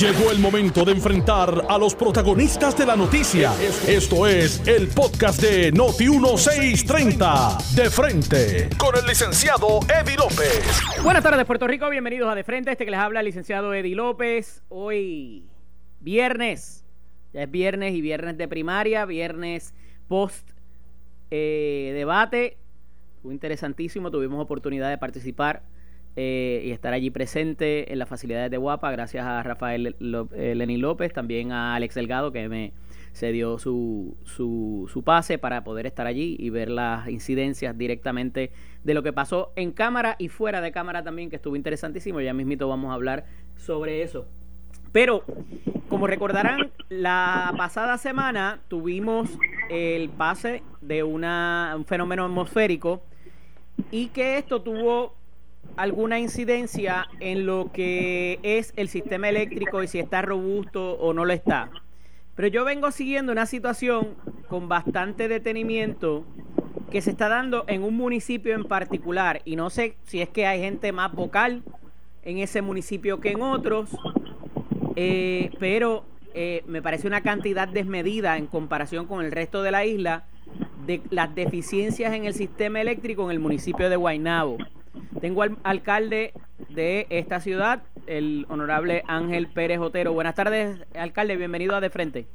Llegó el momento de enfrentar a los protagonistas de la noticia. Esto es el podcast de Noti 1630. De frente con el licenciado Eddie López. Buenas tardes, Puerto Rico. Bienvenidos a De Frente. Este que les habla el licenciado Eddie López. Hoy, viernes. Ya es viernes y viernes de primaria, viernes post eh, debate. Fue interesantísimo. Tuvimos oportunidad de participar eh, y estar allí presente en las facilidades de Guapa, gracias a Rafael eh, Lenín López, también a Alex Delgado, que me cedió su, su, su pase para poder estar allí y ver las incidencias directamente de lo que pasó en cámara y fuera de cámara también, que estuvo interesantísimo. Ya mismito vamos a hablar sobre eso. Pero, como recordarán, la pasada semana tuvimos el pase de un fenómeno atmosférico y que esto tuvo alguna incidencia en lo que es el sistema eléctrico y si está robusto o no lo está. Pero yo vengo siguiendo una situación con bastante detenimiento que se está dando en un municipio en particular y no sé si es que hay gente más vocal en ese municipio que en otros, eh, pero eh, me parece una cantidad desmedida en comparación con el resto de la isla de las deficiencias en el sistema eléctrico en el municipio de Guaynabo. Tengo al alcalde de esta ciudad, el honorable Ángel Pérez Otero. Buenas tardes, alcalde, bienvenido a De Frente.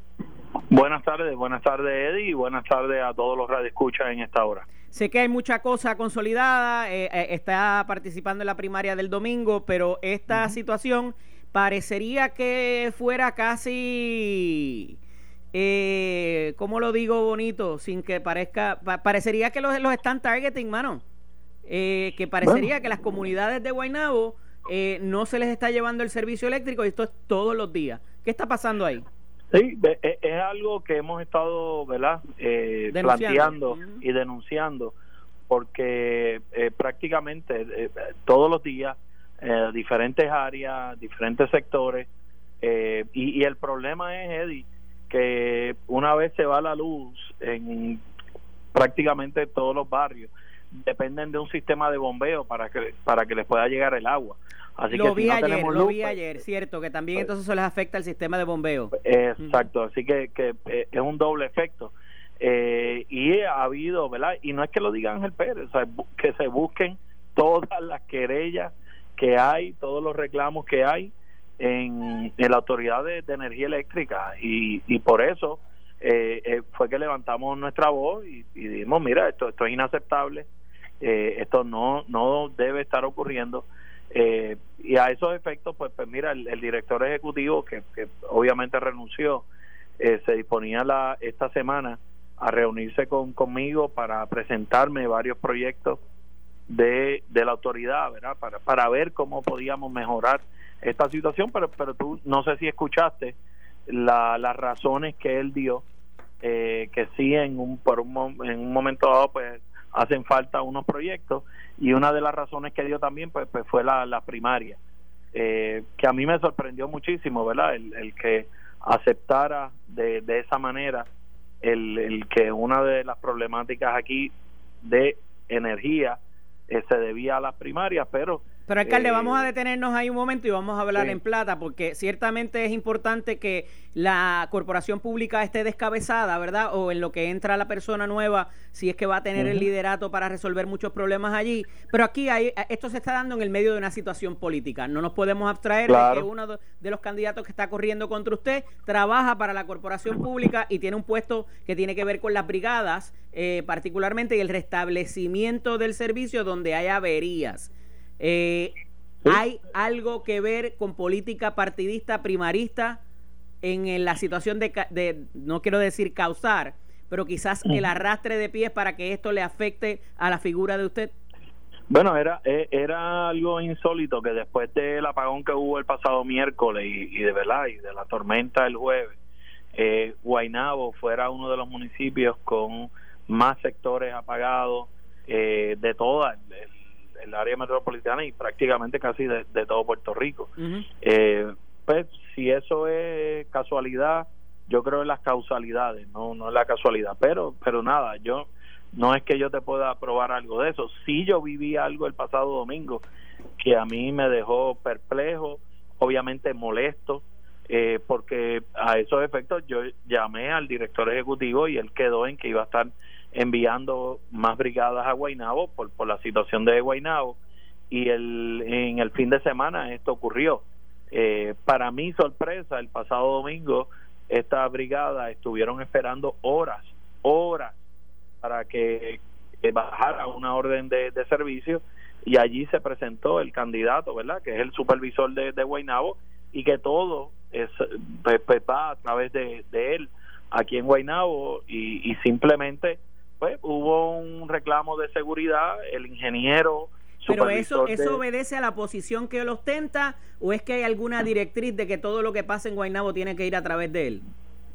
Buenas tardes, buenas tardes Eddie y buenas tardes a todos los radioescuchas en esta hora. Sé que hay mucha cosa consolidada, eh, eh, está participando en la primaria del domingo, pero esta situación parecería que fuera casi, eh, ¿cómo lo digo bonito? Sin que parezca, parecería que los, los están targeting, mano. Eh, que parecería que las comunidades de Guaynabo eh, no se les está llevando el servicio eléctrico y esto es todos los días. ¿Qué está pasando ahí? Sí, e, es algo que hemos estado ¿verdad? Eh, planteando y denunciando porque prácticamente todos los días diferentes áreas, diferentes sectores y, y el problema es, Eddie, que una vez se va la luz en prácticamente todos los barrios, dependen de un sistema de bombeo para que para que les pueda llegar el agua. Así lo que vi ayer, lo vi pues, ayer, cierto, que también pues, entonces eso les afecta al sistema de bombeo. Exacto, así que, que eh, es un doble efecto. Eh, y ha habido, ¿verdad? Y no es que lo diga Ángel Pérez, que se busquen todas las querellas que hay, todos los reclamos que hay en, la Autoridad de, Energía Eléctrica. Y, y por eso eh, fue que levantamos nuestra voz y, y dijimos, mira, esto, esto es inaceptable eh, esto no no debe estar ocurriendo. Eh, y a esos efectos pues, pues mira el, director ejecutivo que, obviamente renunció eh, se disponía la esta semana a reunirse con conmigo para presentarme varios proyectos de, de la autoridad verdad para para ver cómo podíamos mejorar esta situación pero pero tú no sé si escuchaste la, las razones que él dio que sí en un por un en un momento dado pues hacen falta unos proyectos y una de las razones que dio también pues, pues fue la, la primaria, eh, que a mí me sorprendió muchísimo, ¿verdad? El, que aceptara de, de esa manera el, el, que una de las problemáticas aquí de energía eh, se debía a las primarias, pero pero alcalde, vamos a eh, detenernos ahí un momento y vamos a hablar en plata, porque ciertamente es importante que la corporación pública esté descabezada, ¿verdad? O en lo que entra la persona nueva, si es que va a tener el liderato para resolver muchos problemas allí. Pero aquí hay, esto se está dando en el medio de una situación política. No nos podemos abstraer de que uno de los candidatos que está corriendo contra usted trabaja para la corporación pública y tiene un puesto que tiene que ver con las brigadas, eh, particularmente, y el restablecimiento del servicio donde hay averías. Eh, ¿Hay algo que ver con política partidista primarista en, la situación de, no quiero decir causar, pero quizás el arrastre de pies para que esto le afecte a la figura de usted? Bueno, era e, era algo insólito que después del apagón que hubo el pasado miércoles y, de verdad y de la tormenta el jueves, eh, Guainabo fuera uno de los municipios con más sectores apagados eh, de toda el, área metropolitana y prácticamente casi de, todo Puerto Rico. eh, pues si eso es casualidad, yo creo en las causalidades, no no es la casualidad, pero pero nada, yo no es que yo te pueda probar algo de eso. Sí yo viví algo el pasado domingo que a mí me dejó perplejo, obviamente molesto, eh, porque a esos efectos yo llamé al director ejecutivo y él quedó en que iba a estar enviando más brigadas a Guainabo por, por la situación de Guainabo y el, en el fin de semana esto ocurrió. Eh, para mi sorpresa, el pasado domingo, esta brigada estuvieron esperando horas, horas, para que, bajara una orden de, servicio y allí se presentó el candidato, ¿verdad? Que es el supervisor de, de Guaynabo y que todo es, pues, pues, va a través de, de él aquí en Guaynabo y, y simplemente pues hubo un reclamo de seguridad, el ingeniero pero eso, eso obedece a la posición que él ostenta o es que hay alguna directriz de que todo lo que pasa en Guaynabo tiene que ir a través de él.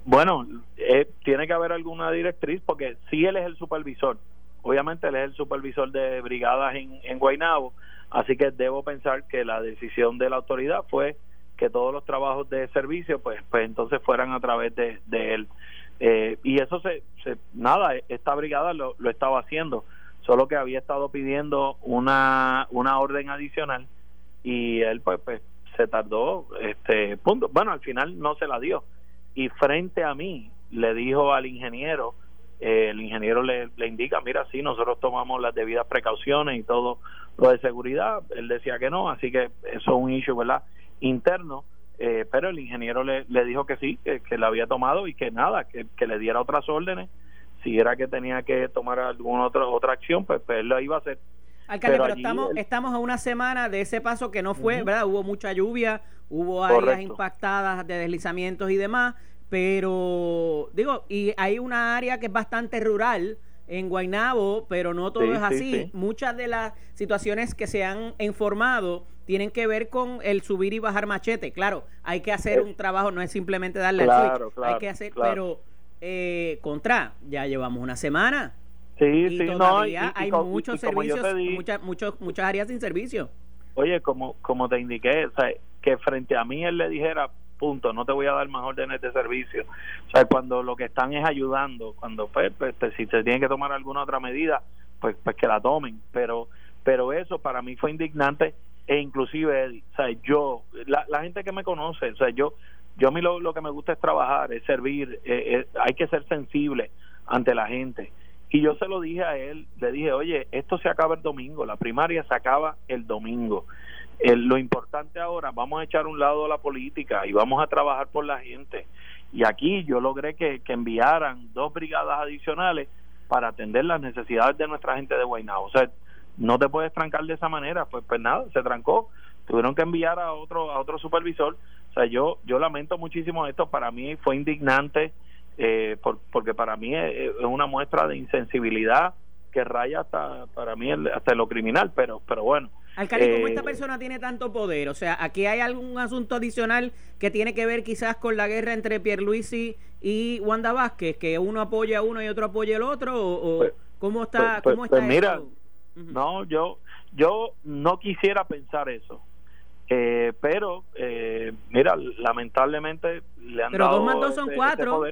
Bueno, eh, tiene que haber alguna directriz porque si él es el supervisor. Obviamente él es el supervisor de brigadas en, en Guaynabo, así que debo pensar que la decisión de la autoridad fue que todos los trabajos de servicio, pues, pues entonces fueran a través de, de él. Eh, y eso se, se, nada, esta brigada lo, lo estaba haciendo solo que había estado pidiendo una, una orden adicional y él pues, pues se tardó este punto. Bueno al final no se la dio. Y frente a mí le dijo al ingeniero eh, el ingeniero le, le indica mira sí nosotros tomamos las debidas precauciones y todo lo de seguridad él decía que no así que eso es un issue verdad interno eh, pero el ingeniero le, le dijo que sí que, que le había tomado y que nada que, que le diera otras órdenes si era que tenía que tomar alguna otra otra acción, pues, pues él lo iba a hacer. Alcalde, pero, estamos, estamos a una semana de ese paso que no fue, ¿verdad? Hubo mucha lluvia, hubo áreas impactadas de deslizamientos y demás, pero digo, y hay una área que es bastante rural en Guaynabo, pero no todo es así. Muchas de las situaciones que se han informado tienen que ver con el subir y bajar machete. Claro, hay que hacer un trabajo, no es simplemente darle al switch, hay que hacer, pero eh, contra, ya llevamos una semana. Sí, y sí, todavía no, hay muchos servicios, muchas, muchos, muchas áreas sin servicio. Oye, como, como te indiqué, o sea, que frente a mí él le dijera, punto, no te voy a dar más órdenes de servicio. O sea, cuando lo que están es ayudando, cuando pues, pues, pues si se tiene que tomar alguna otra medida, pues, pues que la tomen. Pero, pero eso para mí fue indignante e inclusive, o sea, yo, la, la gente que me conoce, o sea, yo yo a mí lo, que me gusta es trabajar, es servir, eh, eh, hay que ser sensible ante la gente. Y yo se lo dije a él, le dije, oye, esto se acaba el domingo, la primaria se acaba el domingo. lo importante ahora, vamos a echar un lado la política y vamos a trabajar por la gente. Y aquí yo logré que, que enviaran dos brigadas adicionales para atender las necesidades de nuestra gente de Guaynabo. O sea, no te puedes trancar de esa manera, pues, pues nada, se trancó tuvieron que enviar a otro a otro supervisor o sea yo yo lamento muchísimo esto para mí fue indignante eh, porque para mí es, una muestra de insensibilidad que raya hasta para mí hasta lo criminal pero pero bueno Alcalde, ¿cómo esta eh, persona tiene tanto poder? O sea, ¿aquí hay algún asunto adicional que tiene que ver quizás con la guerra entre Pierluisi y Wanda Vázquez? ¿Que uno apoya a uno y otro apoya al otro? ¿O, pues, cómo está, pues, cómo está pues mira, no, yo, yo no quisiera pensar eso. Eh, pero, eh, mira, lamentablemente le han pero dado. dos más dos son cuatro.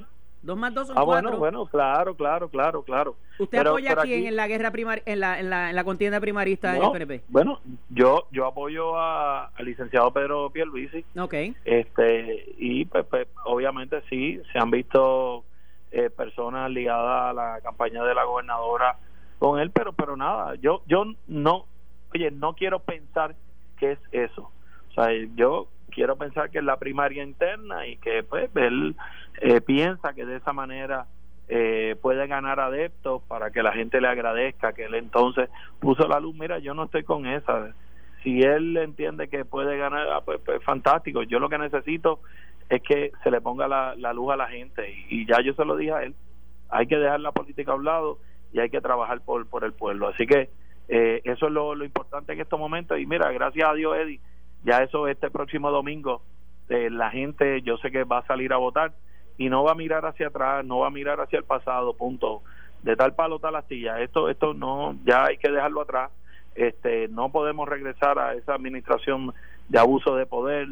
Dos más dos son ah, cuatro. bueno, bueno, claro, claro, claro, claro. ¿Usted apoya a quién en la guerra primar en la, en la, en la contienda primarista del PNP? Bueno, yo yo apoyo al licenciado Pedro Pierluisi. Ok. Este, y pues, pues obviamente sí, se han visto eh, personas ligadas a la campaña de la gobernadora con él, pero pero nada, yo yo no, oye, no quiero pensar que es eso o sea, yo quiero pensar que es la primaria interna y que pues él eh, piensa que de esa manera eh, puede ganar adeptos para que la gente le agradezca que él entonces puso la luz. Mira, yo no estoy con esa. Si él entiende que puede ganar, ah, pues, pues, fantástico. Yo lo que necesito es que se le ponga la, luz a la gente y, ya yo se lo dije a él. Hay que dejar la política a un lado y hay que trabajar por, por el pueblo. Así que eh, eso es lo, lo importante en estos momentos. Y mira, gracias a Dios, Eddie ya eso este próximo domingo eh, la gente yo sé que va a salir a votar y no va a mirar hacia atrás, no va a mirar hacia el pasado, punto. De tal palo tal astilla. Esto esto no ya hay que dejarlo atrás. Este no podemos regresar a esa administración de abuso de poder.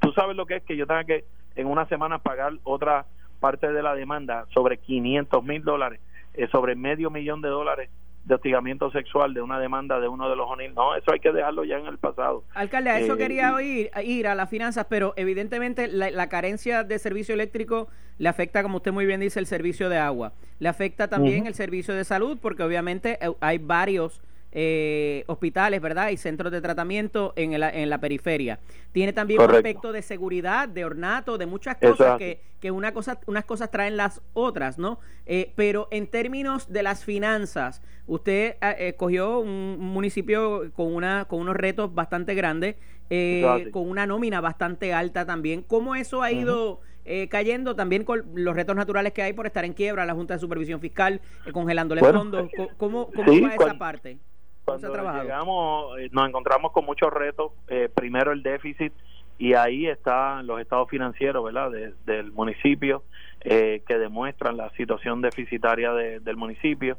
Tú sabes lo que es que yo tenga que en una semana pagar otra parte de la demanda sobre 500 mil dólares, eh, sobre medio millón de dólares de hostigamiento sexual de una demanda de uno de los ONIL. No, eso hay que dejarlo ya en el pasado. Alcalde, a eso eh, quería ir, ir a las finanzas, pero evidentemente la, carencia de servicio eléctrico le afecta, como usted muy bien dice, el servicio de agua. Le afecta también el servicio de salud, porque obviamente eh, hay varios eh, hospitales, ¿verdad? Y centros de tratamiento en la, en la periferia. Tiene también un aspecto de seguridad, de ornato, de muchas cosas que, que una cosa, unas cosas traen las otras, ¿no? Eh, pero en términos de las finanzas, usted eh, escogió un municipio con, una, con unos retos bastante grandes, eh, con una nómina bastante alta también. ¿Cómo eso ha ido... cayendo también con los retos naturales que hay por estar en quiebra, la Junta de Supervisión Fiscal, congelándole fondos. ¿Cómo, cómo va esa parte? Cuando llegamos, eh, nos encontramos con muchos retos. Eh, primero el déficit y ahí están los estados financieros, ¿verdad? del municipio eh, que demuestran la situación deficitaria del municipio.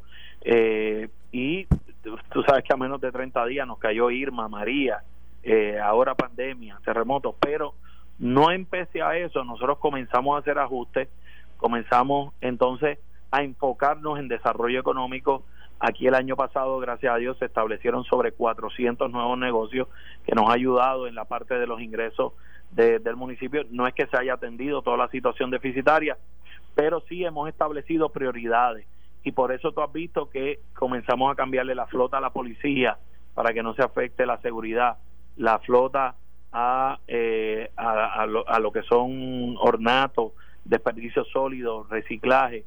y tú sabes que a menos de 30 días nos cayó Irma, María, ahora pandemia, terremotos, pero no empecé a eso, nosotros comenzamos a hacer ajustes, comenzamos entonces a enfocarnos en desarrollo económico, Aquí el año pasado, gracias a Dios, se establecieron sobre 400 nuevos negocios que nos ha ayudado en la parte de los ingresos del municipio. No es que se haya atendido toda la situación deficitaria, pero sí hemos establecido prioridades. Y por eso tú has visto que comenzamos a cambiarle la flota a la policía para que no se afecte la seguridad, la flota a, eh, a, lo, a lo, que son ornatos, desperdicios sólidos, reciclaje,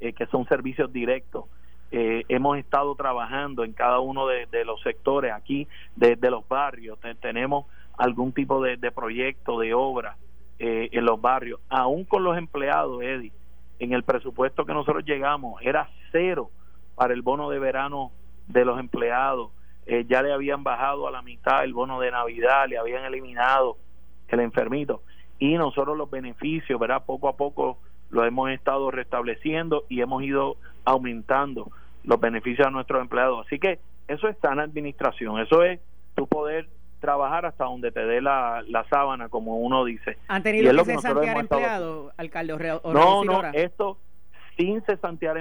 eh, que son servicios directos eh, hemos estado trabajando en cada uno de, los sectores aquí, de, los barrios. tenemos algún tipo de, proyecto, de obra eh, en los barrios, aún con los empleados, Eddie. En el presupuesto que nosotros llegamos era cero para el bono de verano de los empleados. Eh, ya le habían bajado a la mitad el bono de Navidad, le habían eliminado el enfermito. Y nosotros los beneficios, ¿verdad? Poco a poco lo hemos estado restableciendo y hemos ido aumentando los beneficios a nuestros empleados. Así que eso está en administración, eso es tu poder trabajar hasta donde te dé la, la sábana, como uno dice. ¿Han tenido que, cesantear empleados, alcalde? No, no, esto sin cesantear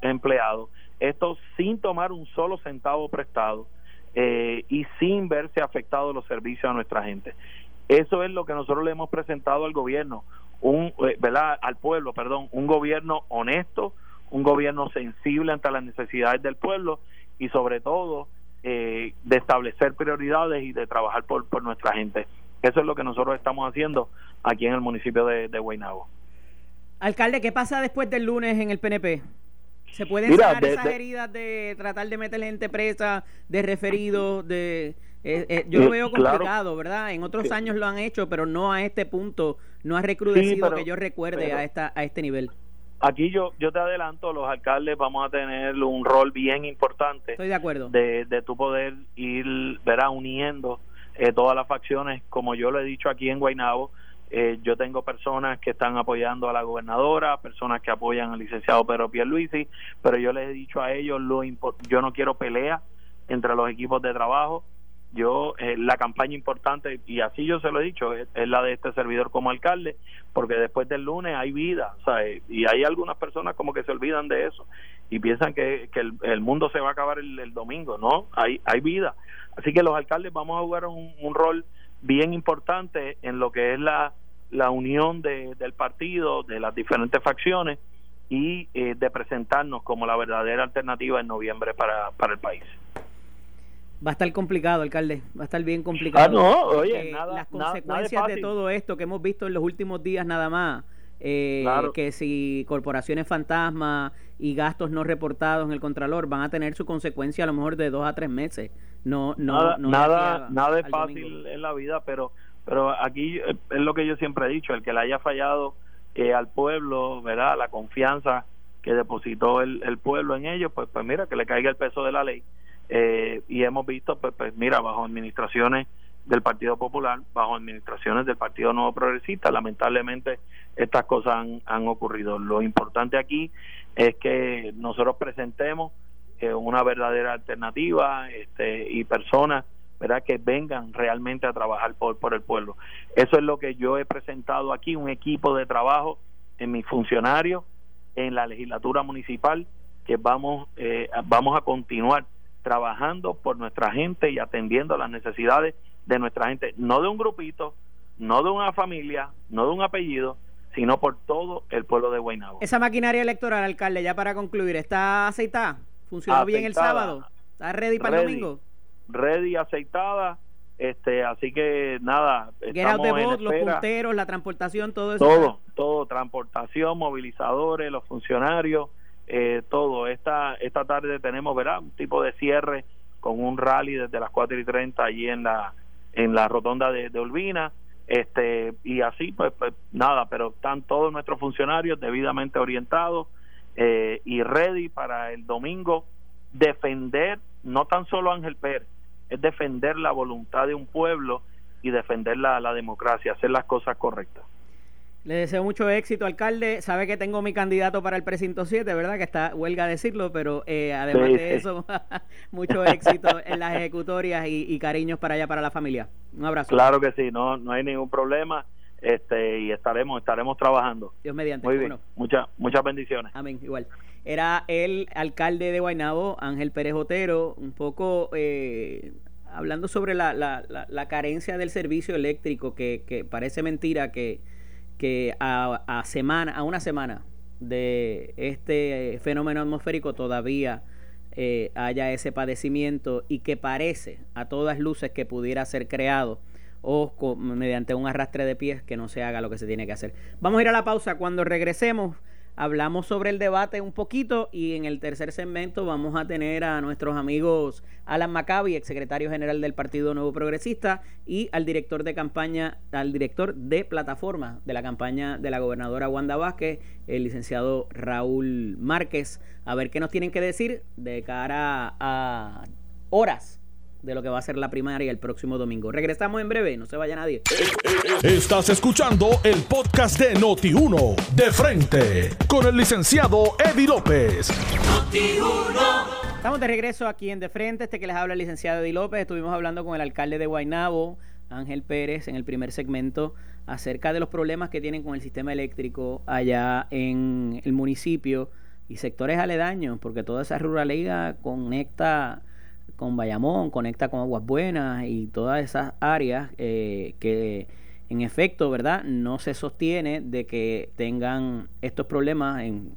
empleados, esto sin tomar un solo centavo prestado eh, y sin verse afectados los servicios a nuestra gente. Eso es lo que nosotros le hemos presentado al gobierno, un, eh, ¿verdad? Al pueblo, perdón, un gobierno honesto, un gobierno sensible ante las necesidades del pueblo y sobre todo eh, de establecer prioridades y de trabajar por, por nuestra gente. Eso es lo que nosotros estamos haciendo aquí en el municipio de, de Guaynabo. Alcalde, ¿qué pasa después del lunes en el PNP? ¿Se pueden sacar esas heridas de tratar de meter gente presa, de referidos, de... Eh, eh, yo lo veo complicado, ¿verdad? En otros años lo han hecho, pero no a este punto, no ha recrudecido que yo recuerde a, esta, a este nivel. Aquí yo, yo te adelanto, los alcaldes vamos a tener un rol bien importante. Estoy de acuerdo. De, de tu poder ir, verá, uniendo eh, todas las facciones, como yo lo he dicho aquí en Guaynabo. Eh, yo tengo personas que están apoyando a la gobernadora, personas que apoyan al licenciado Pedro Pierluisi, pero yo les he dicho a ellos, lo yo no quiero pelea entre los equipos de trabajo, yo eh, la campaña importante y así yo se lo he dicho es, la de este servidor como alcalde porque después del lunes hay vida ¿sabes? y hay algunas personas como que se olvidan de eso y piensan que, que el, mundo se va a acabar el, domingo no hay hay vida así que los alcaldes vamos a jugar un, rol bien importante en lo que es la la unión de, del partido de las diferentes facciones y eh, de presentarnos como la verdadera alternativa en noviembre para, para el país. Va a estar complicado, alcalde. Va a estar bien complicado. Ah, no, oye, nada, las consecuencias de todo esto que hemos visto en los últimos días nada más, eh, que si corporaciones fantasma y gastos no reportados en el Contralor van a tener su consecuencia a lo mejor de dos a tres meses. No, no, nada, nada, es fácil en la vida, pero, pero aquí es lo que yo siempre he dicho, el que le haya fallado eh, al pueblo, ¿verdad? La confianza que depositó el, el pueblo en ellos, pues, pues mira, que le caiga el peso de la ley eh, y hemos visto, pues, pues, mira, bajo administraciones del Partido Popular, bajo administraciones del Partido Nuevo Progresista, lamentablemente estas cosas han, ocurrido. Lo importante aquí es que nosotros presentemos eh, una verdadera alternativa este, y personas ¿verdad? que vengan realmente a trabajar por, por el pueblo. Eso es lo que yo he presentado aquí, un equipo de trabajo en mis funcionarios, en la legislatura municipal, que vamos, eh, vamos a continuar trabajando por nuestra gente y atendiendo las necesidades de nuestra gente, no de un grupito, no de una familia, no de un apellido, sino por todo el pueblo de Guaynabo. Esa maquinaria electoral, alcalde, ya para concluir, ¿está aceitada? ¿Funcionó bien el sábado? ¿Está ready para el domingo? Ready, aceitada. Este, así que nada, estamos en los punteros, la transportación, todo eso. Todo, todo, transportación, movilizadores, los funcionarios, eh, todo. Esta, esta tarde tenemos, ¿verdad? Un tipo de cierre con un rally desde las 4 y 30 allí en la, en la rotonda de, de Olvina este y así pues, pues, nada pero están todos nuestros funcionarios debidamente orientados eh, y ready para el domingo defender no tan solo Ángel Pérez es defender la voluntad de un pueblo y defender la, la democracia hacer las cosas correctas le deseo mucho éxito, alcalde. Sabe que tengo mi candidato para el precinto 7, ¿verdad? Que está, huelga decirlo, pero eh, además de eso, mucho éxito en las ejecutorias y, cariños para allá, para la familia. Un abrazo. Claro que sí, no, no hay ningún problema este y estaremos estaremos trabajando. Dios mediante. Muy bien. Muchas muchas bendiciones. Amén, igual. Era el alcalde de Guaynabo, Ángel Pérez Otero, un poco eh, hablando sobre la, la, la, carencia del servicio eléctrico, que, que parece mentira que que a, semana, a una semana de este fenómeno atmosférico todavía eh, haya ese padecimiento y que parece a todas luces que pudiera ser creado o mediante un arrastre de pies que no se haga lo que se tiene que hacer. Vamos a ir a la pausa. Cuando regresemos, hablamos sobre el debate un poquito y en el tercer segmento vamos a tener a nuestros amigos Alan Maccabi, ex secretario general del Partido Nuevo Progresista, y al director de campaña, al director de plataforma de la campaña de la gobernadora Wanda Vázquez, el licenciado Raúl Márquez, a ver qué nos tienen que decir de cara a horas de lo que va a ser la primaria el próximo domingo. Regresamos en breve, no se vaya nadie. Estás escuchando el podcast de Noti1, de frente, con el licenciado Eddie López. Estamos de regreso aquí en De Frente, este que les habla el licenciado Eddie López. Estuvimos hablando con el alcalde de Guaynabo, Ángel Pérez, en el primer segmento acerca de los problemas que tienen con el sistema eléctrico allá en el municipio y sectores aledaños, porque toda esa ruralidad conecta con Bayamón, conecta con Aguas Buenas y todas esas áreas eh, que en efecto, ¿verdad? No se sostiene de que tengan estos problemas en,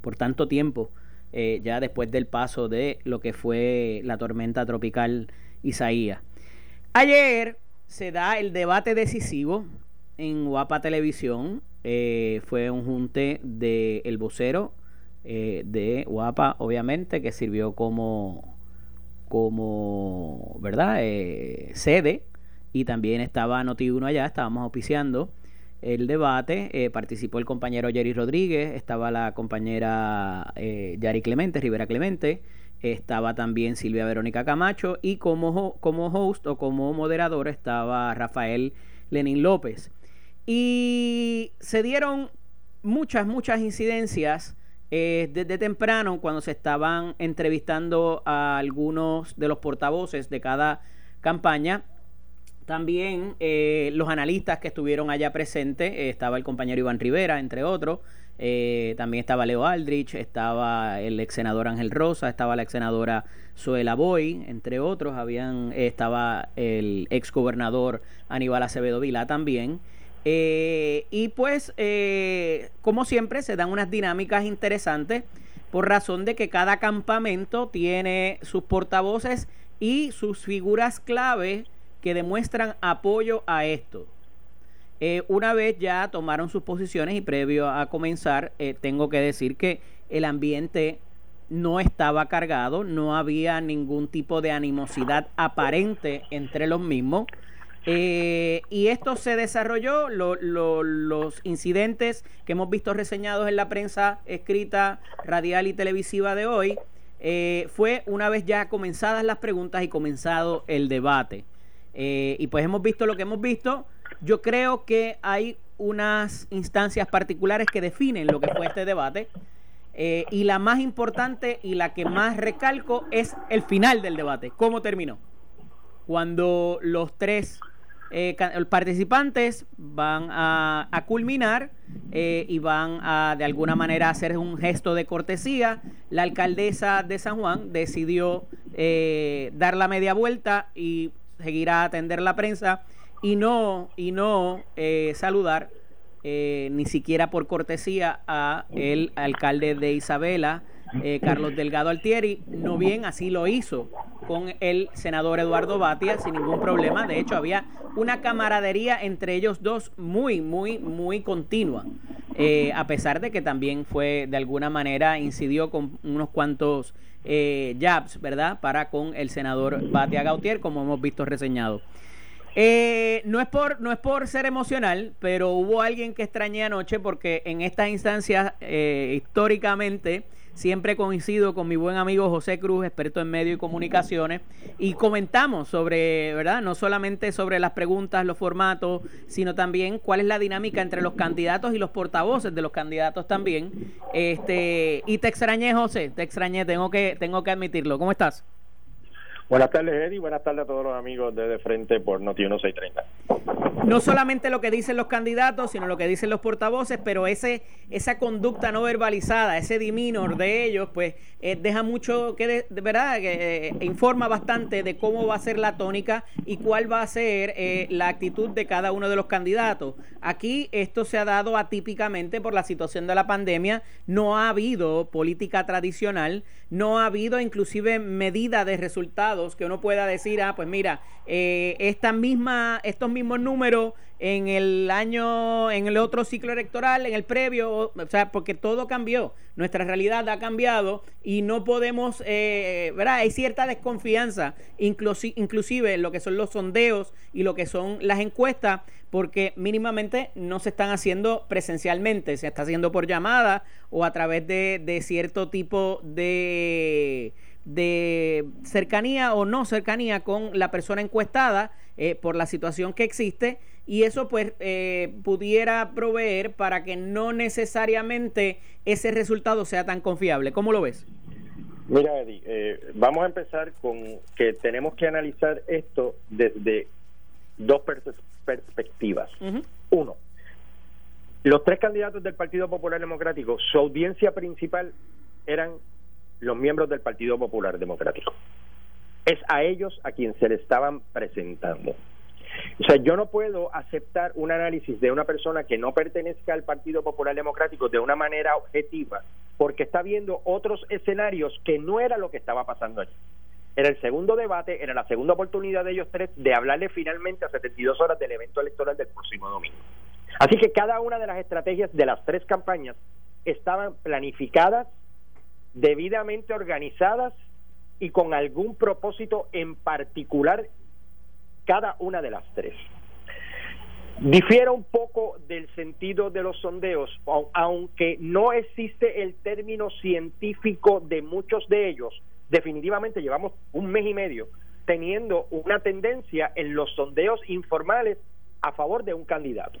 por tanto tiempo, eh, ya después del paso de lo que fue la tormenta tropical Isaías. Ayer se da el debate decisivo en Guapa Televisión. Eh, fue un junte del el vocero de Guapa, obviamente, que sirvió como como, ¿verdad? Eh, sede y también estaba Noti1 allá, estábamos auspiciando el debate, eh, participó el compañero Jerry Rodríguez, estaba la compañera eh, Yari Clemente, Rivera Clemente, estaba también Silvia Verónica Camacho y como, como host o como moderador estaba Rafael Lenín López. Y se dieron muchas, muchas incidencias eh, desde temprano, cuando se estaban entrevistando a algunos de los portavoces de cada campaña, también eh, los analistas que estuvieron allá presentes, eh, estaba el compañero Iván Rivera, entre otros, también estaba Leo Aldrich, estaba el ex senador Ángel Rosa, estaba la ex senadora Suela Boy, entre otros, habían, estaba el ex gobernador Aníbal Acevedo Vilá también. Eh, y pues, eh, como siempre, se dan unas dinámicas interesantes por razón de que cada campamento tiene sus portavoces y sus figuras clave que demuestran apoyo a esto. Eh, una vez ya tomaron sus posiciones y previo a comenzar, tengo que decir que el ambiente no estaba cargado, no había ningún tipo de animosidad aparente entre los mismos. Eh, y esto se desarrolló, los incidentes que hemos visto reseñados en la prensa escrita, radial y televisiva de hoy, eh, fue una vez ya comenzadas las preguntas y comenzado el debate. Eh, y pues hemos visto lo que hemos visto. Yo creo que hay unas instancias particulares que definen lo que fue este debate. y la más importante y la que más recalco es el final del debate, cómo terminó. Cuando los tres eh, participantes van a, culminar eh, y van a de alguna manera hacer un gesto de cortesía. La alcaldesa de San Juan decidió eh, dar la media vuelta y seguir a atender la prensa y no, y no saludar ni siquiera por cortesía a el alcalde de Isabela eh, Carlos Delgado Altieri, no bien así lo hizo con el senador Eduardo Batia sin ningún problema. De hecho, había una camaradería entre ellos dos muy, muy, muy continua. Eh, a pesar de que también fue de alguna manera incidió con unos cuantos eh, jabs, ¿verdad? Para con el senador Batia Gautier, como hemos visto reseñado. no, es por, no es por ser emocional, pero hubo alguien que extrañé anoche porque en estas instancias históricamente Siempre coincido con mi buen amigo José Cruz, experto en medios y comunicaciones, y comentamos sobre, ¿verdad? No solamente sobre las preguntas, los formatos, sino también cuál es la dinámica entre los candidatos y los portavoces de los candidatos también. Este, y te extrañé, José, te extrañé, tengo que, tengo que admitirlo. ¿Cómo estás? Buenas tardes, Eddie. Buenas tardes a todos los amigos de De Frente por Noti 1630. No solamente lo que dicen los candidatos, sino lo que dicen los portavoces, pero ese esa conducta no verbalizada, ese diminor de ellos, pues eh, deja mucho que, de, verdad, que eh, informa bastante de cómo va a ser la tónica y cuál va a ser eh, la actitud de cada uno de los candidatos. Aquí esto se ha dado atípicamente por la situación de la pandemia. No ha habido política tradicional, no ha habido inclusive medida de resultados que uno pueda decir, ah, pues mira, eh, esta misma, estos mismos números en el año, en el otro ciclo electoral, en el previo, o sea, porque todo cambió, nuestra realidad ha cambiado y no podemos, eh, ¿verdad? Hay cierta desconfianza, inclusive en lo que son los sondeos y lo que son las encuestas, porque mínimamente no se están haciendo presencialmente, se está haciendo por llamada o a través de, de cierto tipo de de cercanía o no cercanía con la persona encuestada eh, por la situación que existe y eso pues eh, pudiera proveer para que no necesariamente ese resultado sea tan confiable. ¿Cómo lo ves? Mira, Eddie, eh, vamos a empezar con que tenemos que analizar esto desde dos perspectivas. Uno, los tres candidatos del Partido Popular Democrático, su audiencia principal eran los miembros del Partido Popular Democrático. Es a ellos a quien se le estaban presentando. O sea, yo no puedo aceptar un análisis de una persona que no pertenezca al Partido Popular Democrático de una manera objetiva, porque está viendo otros escenarios que no era lo que estaba pasando allí. Era el segundo debate, era la segunda oportunidad de ellos tres de hablarle finalmente a 72 horas del evento electoral del próximo domingo. Así que cada una de las estrategias de las tres campañas estaban planificadas, debidamente organizadas y con algún propósito en particular cada una de las tres. Difiere un poco del sentido de los sondeos, aunque no existe el término científico de muchos de ellos, definitivamente llevamos un mes y medio teniendo una tendencia en los sondeos informales a favor de un candidato.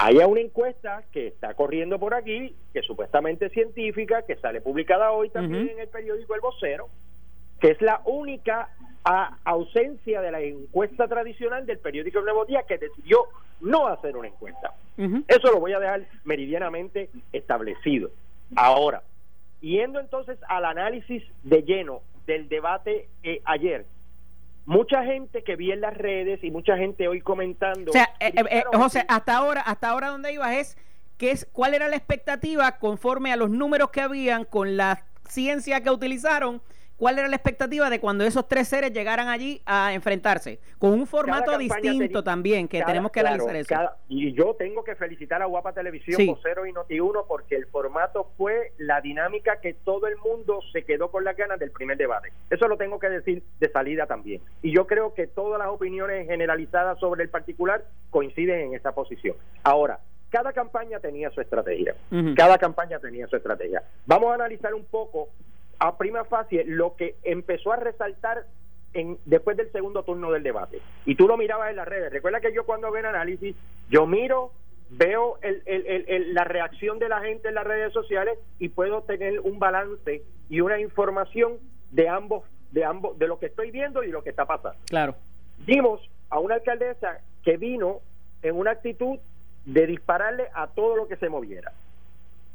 Hay una encuesta que está corriendo por aquí, que supuestamente es científica, que sale publicada hoy también en el periódico El Vocero, que es la única ausencia de la encuesta tradicional del periódico El Nuevo Día que decidió no hacer una encuesta. Eso lo voy a dejar meridianamente establecido. Ahora, yendo entonces al análisis de lleno del debate eh, ayer, mucha gente que vi en las redes y mucha gente hoy comentando. O sea, eh, eh, José, hasta ahora, hasta ahora donde ibas es que es cuál era la expectativa conforme a los números que habían con la ciencia que utilizaron ¿Cuál era la expectativa de cuando esos tres seres llegaran allí a enfrentarse? Con un formato distinto también, que tenemos que analizar eso. y yo tengo que felicitar a Guapa Televisión, Vocero y Noti1, porque el formato fue la dinámica que todo el mundo se quedó con las ganas del primer debate. Eso lo tengo que decir de salida también. Y yo creo que todas las opiniones generalizadas sobre el particular coinciden en esta posición. Ahora, cada campaña tenía su estrategia. Cada campaña tenía su estrategia. Vamos a analizar un poco a prima facie lo que empezó a resaltar en, después del segundo turno del debate. Y tú lo mirabas en las redes. Recuerda que yo cuando veo el análisis, yo miro, veo el, el, la reacción de la gente en las redes sociales y puedo tener un balance y una información de ambos, de ambos, de lo que estoy viendo y lo que está pasando. Claro. Vimos a una alcaldesa que vino en una actitud de dispararle a todo lo que se moviera.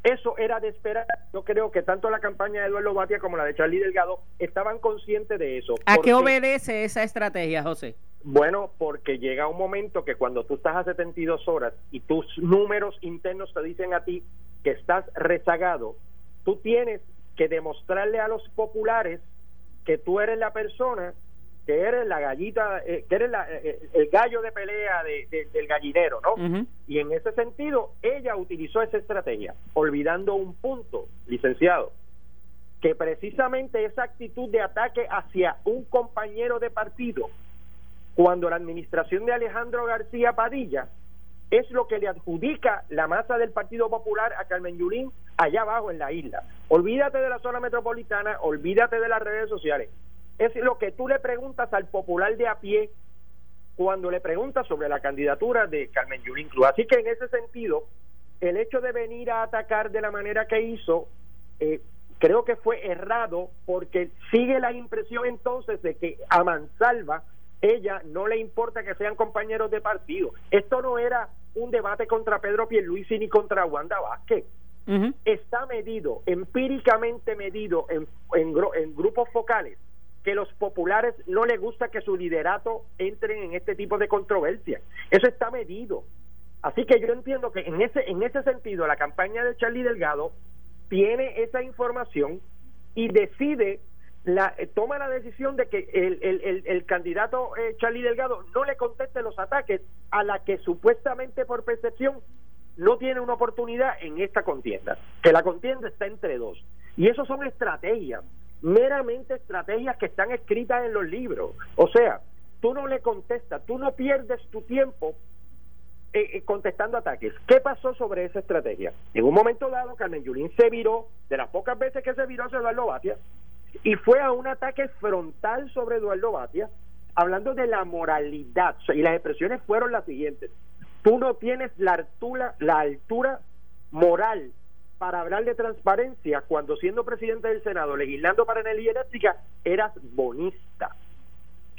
Eso era de esperar. Yo creo que tanto la campaña de Eduardo Batia como la de Charlie Delgado estaban conscientes de eso. ¿A qué obedece esa estrategia, José? Bueno, porque llega un momento que cuando tú estás a 72 horas y tus números internos te dicen a ti que estás rezagado, tú tienes que demostrarle a los populares que tú eres la persona que eres la gallita, eh, que eres la, eh, eh, el gallo de pelea del gallinero, ¿no? Y en ese sentido, ella utilizó esa estrategia, olvidando un punto, licenciado, que precisamente esa actitud de ataque hacia un compañero de partido, cuando la administración de Alejandro García Padilla es lo que le adjudica la masa del Partido Popular a Carmen Yulín allá abajo en la isla. Olvídate de la zona metropolitana, olvídate de las redes sociales es lo que tú le preguntas al popular de a pie cuando le preguntas sobre la candidatura de Carmen Yulín Cruz. Así que en ese sentido, el hecho de venir a atacar de la manera que hizo, eh, creo que fue errado porque sigue la impresión entonces de que a Mansalva ella no le importa que sean compañeros de partido. Esto no era un debate contra Pedro Pierluisi ni contra Wanda Vázquez. Está medido, empíricamente medido en, en grupos focales que los populares no les gusta que su liderato entren en este tipo de controversia. Eso está medido. Así que yo entiendo que en ese, en ese sentido la campaña de Charlie Delgado tiene esa información y decide, la, eh, toma la decisión de que el, el, el, candidato eh, Charlie Delgado no le conteste los ataques a la que supuestamente por percepción no tiene una oportunidad en esta contienda, que la contienda está entre dos. Y eso son estrategias meramente estrategias que están escritas en los libros. O sea, tú no le contestas, tú no pierdes tu tiempo eh, eh, contestando ataques. ¿Qué pasó sobre esa estrategia? En un momento dado, Carmen Yulín se viró, de las pocas veces que se viró hacia Eduardo Batia, y fue a un ataque frontal sobre Eduardo Batia, hablando de la moralidad. Y las expresiones fueron las siguientes. Tú no tienes la altura, la altura moral para hablar de transparencia cuando siendo presidente del Senado, legislando para energía eléctrica, eras bonista.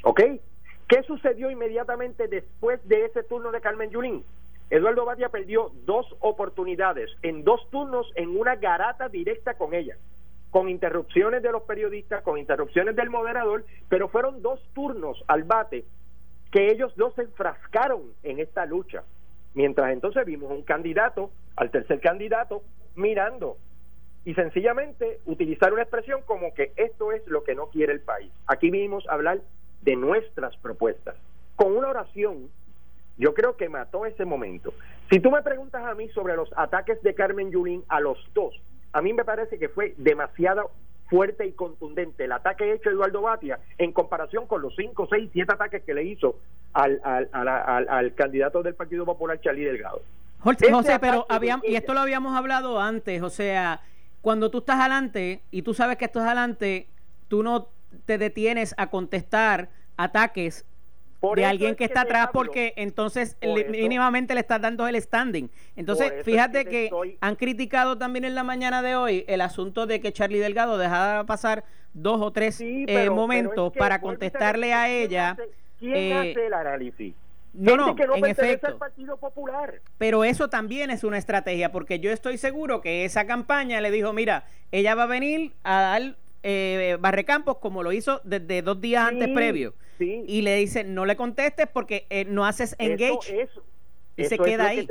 ¿Ok? ¿Qué sucedió inmediatamente después de ese turno de Carmen Yulín? Eduardo Batia perdió dos oportunidades en dos turnos en una garata directa con ella, con interrupciones de los periodistas, con interrupciones del moderador, pero fueron dos turnos al bate que ellos dos se enfrascaron en esta lucha. Mientras entonces vimos un candidato, al tercer candidato, mirando y sencillamente utilizar una expresión como que esto es lo que no quiere el país. Aquí vinimos a hablar de nuestras propuestas. Con una oración, yo creo que mató ese momento. Si tú me preguntas a mí sobre los ataques de Carmen Yulín a los dos, a mí me parece que fue demasiado fuerte y contundente el ataque hecho a Eduardo Batia en comparación con los 5, 6, 7 ataques que le hizo al, al, al, al candidato del Partido Popular, Charlie Delgado. José, pero habíamos, y esto lo habíamos hablado antes, o sea, cuando tú estás adelante y tú sabes que estás adelante, tú no te detienes a contestar ataques de alguien que, está atrás porque entonces mínimamente le estás dando el standing. Entonces, fíjate que, han criticado también en la mañana de hoy el asunto de que Charlie Delgado dejaba pasar dos o tres eh, momentos para contestarle a ella. ¿Quién eh, hace el análisis? No, no, en efecto. Partido Popular. Pero eso también es una estrategia, porque yo estoy seguro que esa campaña le dijo, mira, ella va a venir a dar eh, Barrecampos como lo hizo desde dos días antes previo. Y le dice, no le contestes porque eh, no haces engage. y se queda ahí.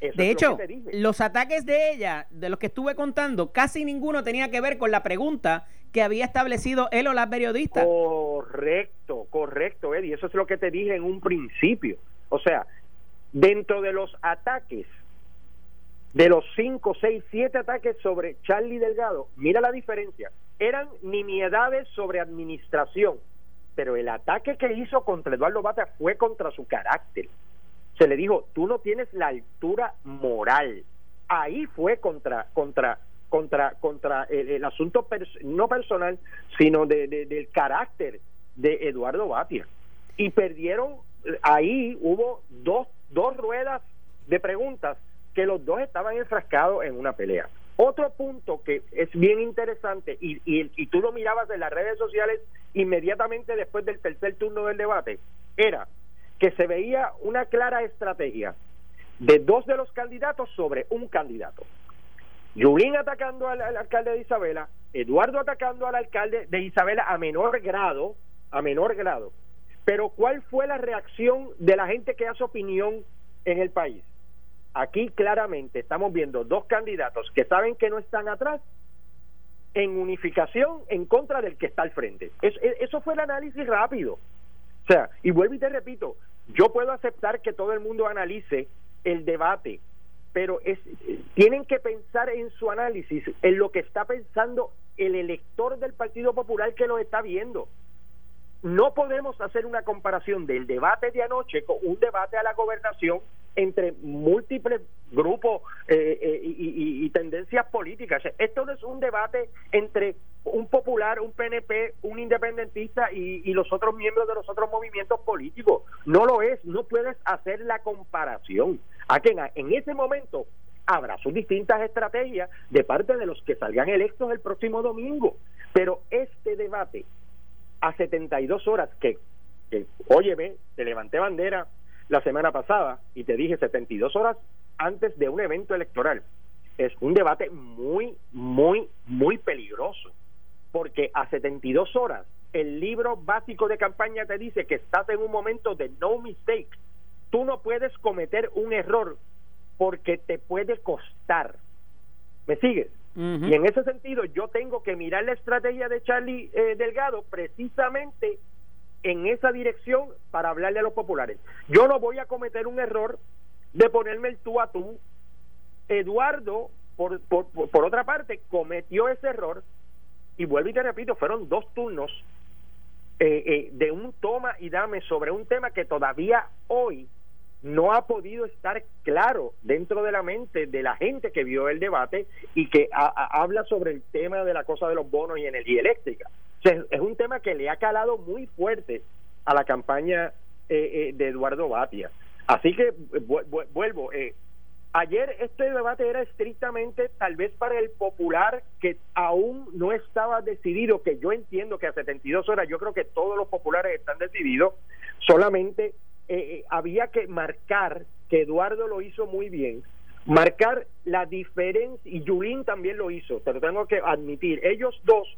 De hecho, los ataques de ella, de los que estuve contando, casi ninguno tenía que ver con la pregunta que había establecido él o la periodista. Correcto, correcto, Eddie. Eso es lo que te dije en un principio. O sea, dentro de los ataques, de los 5, 6, 7 ataques sobre Charlie Delgado, mira la diferencia. Eran nimiedades sobre administración, pero el ataque que hizo contra Eduardo Bata fue contra su carácter. Se le dijo, tú no tienes la altura moral. Ahí fue contra, contra contra contra el, asunto no personal sino de, del carácter de Eduardo Batia y perdieron ahí hubo dos dos ruedas de preguntas que los dos estaban enfrascados en una pelea otro punto que es bien interesante y, y, y tú lo mirabas en las redes sociales inmediatamente después del tercer turno del debate era que se veía una clara estrategia de dos de los candidatos sobre un candidato. Yulín atacando al, alcalde de Isabela, Eduardo atacando al alcalde de Isabela a menor grado, a menor grado. Pero ¿cuál fue la reacción de la gente que hace opinión en el país? Aquí claramente estamos viendo dos candidatos que saben que no están atrás en unificación en contra del que está al frente. eso fue el análisis rápido. O sea, y vuelvo y te repito, yo puedo aceptar que todo el mundo analice el debate, pero es, tienen que pensar en su análisis, en lo que está pensando el elector del Partido Popular que lo está viendo. No podemos hacer una comparación del debate de anoche con un debate a la gobernación entre múltiples grupos eh, eh, y, tendencias políticas. Esto no es un debate entre un popular, un PNP, un independentista y, los otros miembros de los otros movimientos políticos. No lo es, no puedes hacer la comparación. ¿A En ese momento habrá sus distintas estrategias de parte de los que salgan electos el próximo domingo. Pero este debate a 72 horas que, que óyeme, te levanté bandera la semana pasada y te dije 72 horas antes de un evento electoral. Es un debate muy, muy, muy peligroso, porque a 72 horas el libro básico de campaña te dice que estás en un momento de no mistake. Tú no puedes cometer un error porque te puede costar. ¿Me sigues? Y en ese sentido yo tengo que mirar la estrategia de Charlie eh, Delgado precisamente en esa dirección para hablarle a los populares. Yo no voy a cometer un error de ponerme el tú a tú. Eduardo, por, por, por otra parte, cometió ese error y vuelvo y te repito, fueron dos turnos eh, eh, de un toma y dame sobre un tema que todavía hoy no ha podido estar claro dentro de la mente de la gente que vio el debate y que habla sobre el tema de la cosa de los bonos y energía eléctrica. es un tema que le ha calado muy fuerte a la campaña eh, eh, de Eduardo Batia. Así que vuelvo, ayer este debate era estrictamente tal vez para el popular que aún no estaba decidido, que yo entiendo que a 72 horas yo creo que todos los populares están decididos, solamente eh, eh, había que marcar, que Eduardo lo hizo muy bien, marcar la diferencia, y Yulín también lo hizo, pero tengo que admitir, ellos dos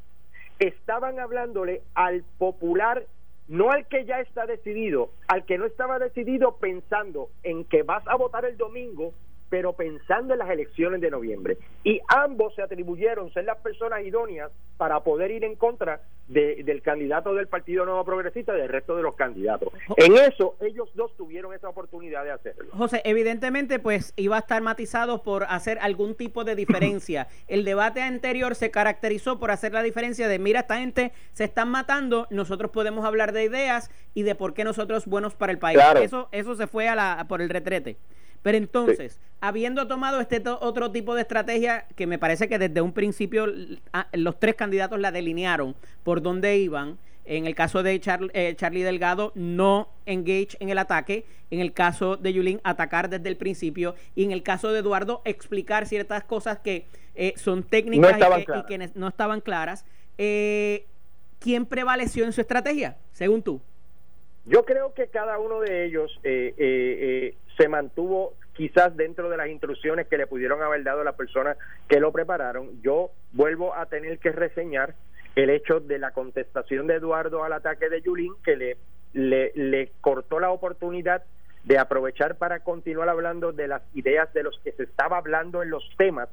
estaban hablándole al popular, no al que ya está decidido, al que no estaba decidido pensando en que vas a votar el domingo pero pensando en las elecciones de noviembre. Y ambos se atribuyeron ser las personas idóneas para poder ir en contra del candidato del Partido Nuevo Progresista y del resto de los candidatos. En eso, ellos dos tuvieron esa oportunidad de hacerlo. José, evidentemente, pues iba a estar matizado por hacer algún tipo de diferencia. El debate anterior se caracterizó por hacer la diferencia de, mira, esta gente se están matando, nosotros podemos hablar de ideas y de por qué nosotros buenos para el país. Eso, eso se fue a la, por el retrete. Pero entonces, habiendo tomado este otro tipo de estrategia, que me parece que desde un principio ah, los tres candidatos la delinearon por dónde iban, en el caso de eh, Charlie Delgado, no engage en el ataque. En el caso de Yulín, atacar desde el principio. Y en el caso de Eduardo, explicar ciertas cosas que eh, son técnicas y, que, no estaban claras. Eh, ¿Quién prevaleció en su estrategia, según tú? Yo creo que cada uno de ellos se mantuvo quizás dentro de las instrucciones que le pudieron haber dado a las personas que lo prepararon. Yo vuelvo a tener que reseñar el hecho de la contestación de Eduardo al ataque de Yulín, que le, le, le cortó la oportunidad de aprovechar para continuar hablando de las ideas de los que se estaba hablando en los temas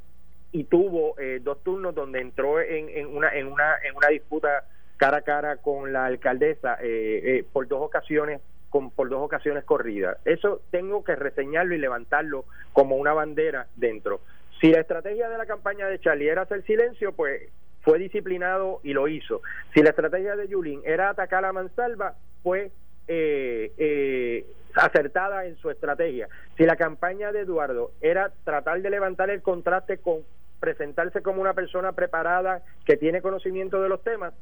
y tuvo eh, dos turnos donde entró en, en, una en una en una disputa cara a cara con la alcaldesa eh, eh, por dos ocasiones con, por dos ocasiones corridas. Eso tengo que reseñarlo y levantarlo como una bandera dentro. Si la estrategia de la campaña de Charlie era hacer silencio, pues fue disciplinado y lo hizo. Si la estrategia de Yulín era atacar a Mansalva, fue eh, eh, acertada en su estrategia. Si la campaña de Eduardo era tratar de levantar el contraste con presentarse como una persona preparada que tiene conocimiento de los temas,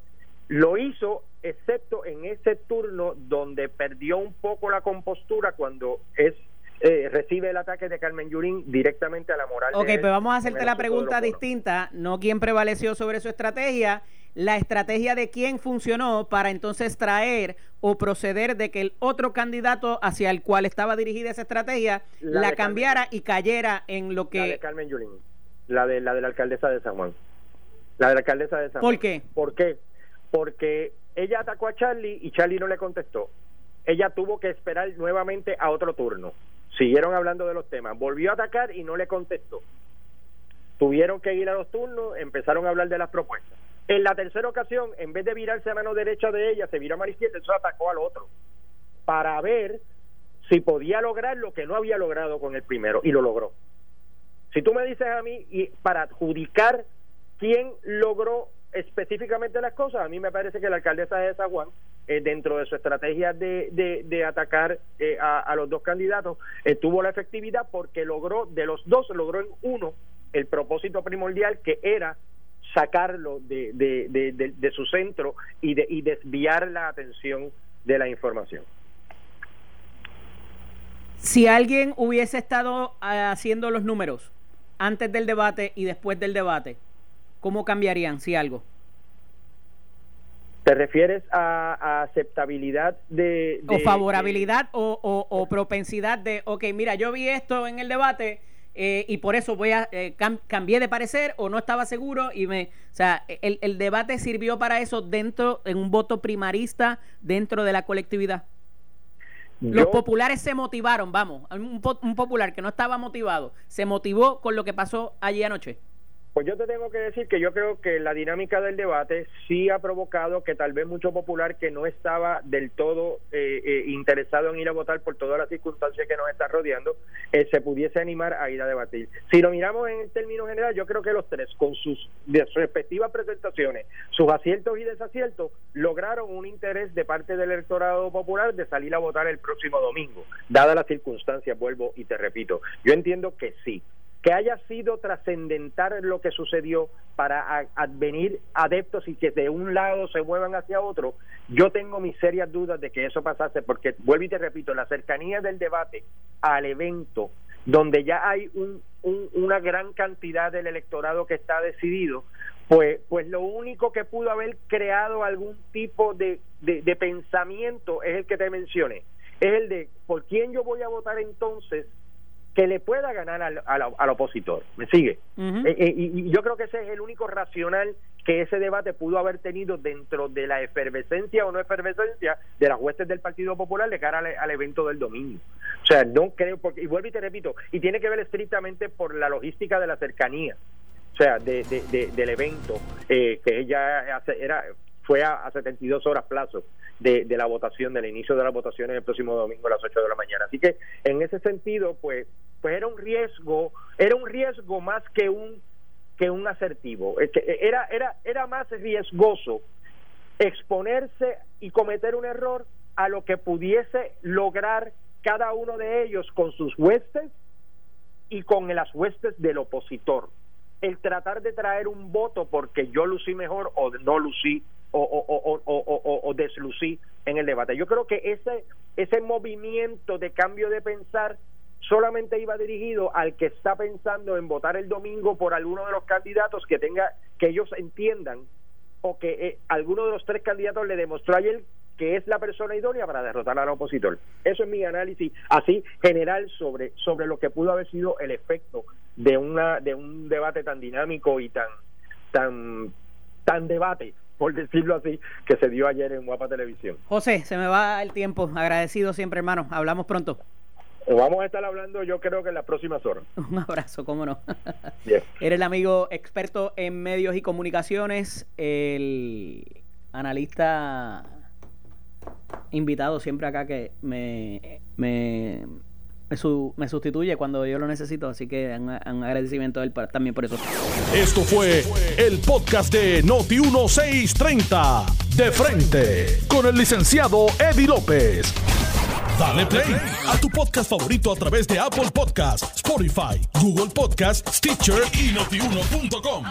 lo hizo, excepto en ese turno donde perdió un poco la compostura cuando es eh, recibe el ataque de Carmen Yurín directamente a la moral. Ok, pues vamos a hacerte la pregunta distinta, no quién prevaleció sobre su estrategia, la estrategia de quién funcionó para entonces traer o proceder de que el otro candidato hacia el cual estaba dirigida esa estrategia la, cambiara y cayera en lo que... La de Carmen Yulín, la de, la de la alcaldesa de San Juan. La de la alcaldesa de San Juan. ¿Por qué? ¿Por qué? Porque ella atacó a Charlie y Charlie no le contestó. Ella tuvo que esperar nuevamente a otro turno. Siguieron hablando de los temas. Volvió a atacar y no le contestó. Tuvieron que ir a los turnos, empezaron a hablar de las propuestas. En la tercera ocasión, en vez de virarse a mano derecha de ella, se viró a mano izquierda, eso atacó al otro. Para ver si podía lograr lo que no había logrado con el primero. Y lo logró. Si tú me dices a mí, y para adjudicar quién logró específicamente las cosas, a mí me parece que la alcaldesa de San Juan, eh, dentro de su estrategia de, de, atacar eh, a, los dos candidatos, eh, tuvo la efectividad porque logró, de los dos, logró en uno el propósito primordial que era sacarlo de, de, su centro y, de, y desviar la atención de la información. Si alguien hubiese estado haciendo los números antes del debate y después del debate, ¿cómo cambiarían si algo? ¿Te refieres a, aceptabilidad de, O favorabilidad o, o, propensidad de, ok, mira, yo vi esto en el debate eh, y por eso voy a eh, cambié de parecer o no estaba seguro y me, o sea, el, el debate sirvió para eso dentro, en un voto primarista dentro de la colectividad. Los populares se motivaron, vamos, un, un popular que no estaba motivado, se motivó con lo que pasó allí anoche. Pues yo te tengo que decir que yo creo que la dinámica del debate sí ha provocado que tal vez mucho popular que no estaba del todo eh, eh, interesado en ir a votar por todas las circunstancias que nos están rodeando, eh, se pudiese animar a ir a debatir. Si lo miramos en términos general, yo creo que los tres, con sus, respectivas presentaciones, sus aciertos y desaciertos, lograron un interés de parte del electorado popular de salir a votar el próximo domingo. Dadas las circunstancias, vuelvo y te repito, yo entiendo que sí que haya sido trascendental lo que sucedió para advenir adeptos y que de un lado se muevan hacia otro, yo tengo mis serias dudas de que eso pasase, porque vuelvo y te repito, la cercanía del debate al evento, donde ya hay un, una gran cantidad del electorado que está decidido, pues, pues lo único que pudo haber creado algún tipo de, de pensamiento es el que te mencioné, es el de por quién yo voy a votar entonces que le pueda ganar al, al, opositor. ¿Me sigue? Eh, eh, y, yo creo que ese es el único racional que ese debate pudo haber tenido dentro de la efervescencia o no efervescencia de las huestes del Partido Popular de cara al, evento del domingo. O sea, no creo, porque, y vuelvo y te repito, y tiene que ver estrictamente por la logística de la cercanía. O sea, de, del evento, eh, que ya era fue a, a 72 horas plazo de, de, la votación, del inicio de las votaciones el próximo domingo a las 8 de la mañana. Así que en ese sentido, pues, pues era un riesgo, era un riesgo más que un que un asertivo. Era, era, era más riesgoso exponerse y cometer un error a lo que pudiese lograr cada uno de ellos con sus huestes y con las huestes del opositor. El tratar de traer un voto porque yo lucí mejor o no lucí o, o, deslucí en el debate. Yo creo que ese, ese movimiento de cambio de pensar solamente iba dirigido al que está pensando en votar el domingo por alguno de los candidatos que tenga que ellos entiendan o que eh, alguno de los tres candidatos le demostró ayer que es la persona idónea para derrotar al opositor. Eso es mi análisis así general sobre sobre lo que pudo haber sido el efecto de una de un debate tan dinámico y tan tan tan debate por decirlo así, que se dio ayer en Guapa Televisión. José, se me va el tiempo. Agradecido siempre, hermano. Hablamos pronto. Vamos a estar hablando, yo creo que en las próximas horas. Un abrazo, cómo no. Eres el amigo experto en medios y comunicaciones, el analista invitado siempre acá que me, me me, sustituye cuando yo lo necesito, así que un, agradecimiento a él también por eso. Esto fue el podcast de Noti1630, de frente, con el licenciado Eddie López. Dale play a tu podcast favorito a través de Apple Podcasts, Spotify, Google Podcasts, Stitcher y notiuno.com.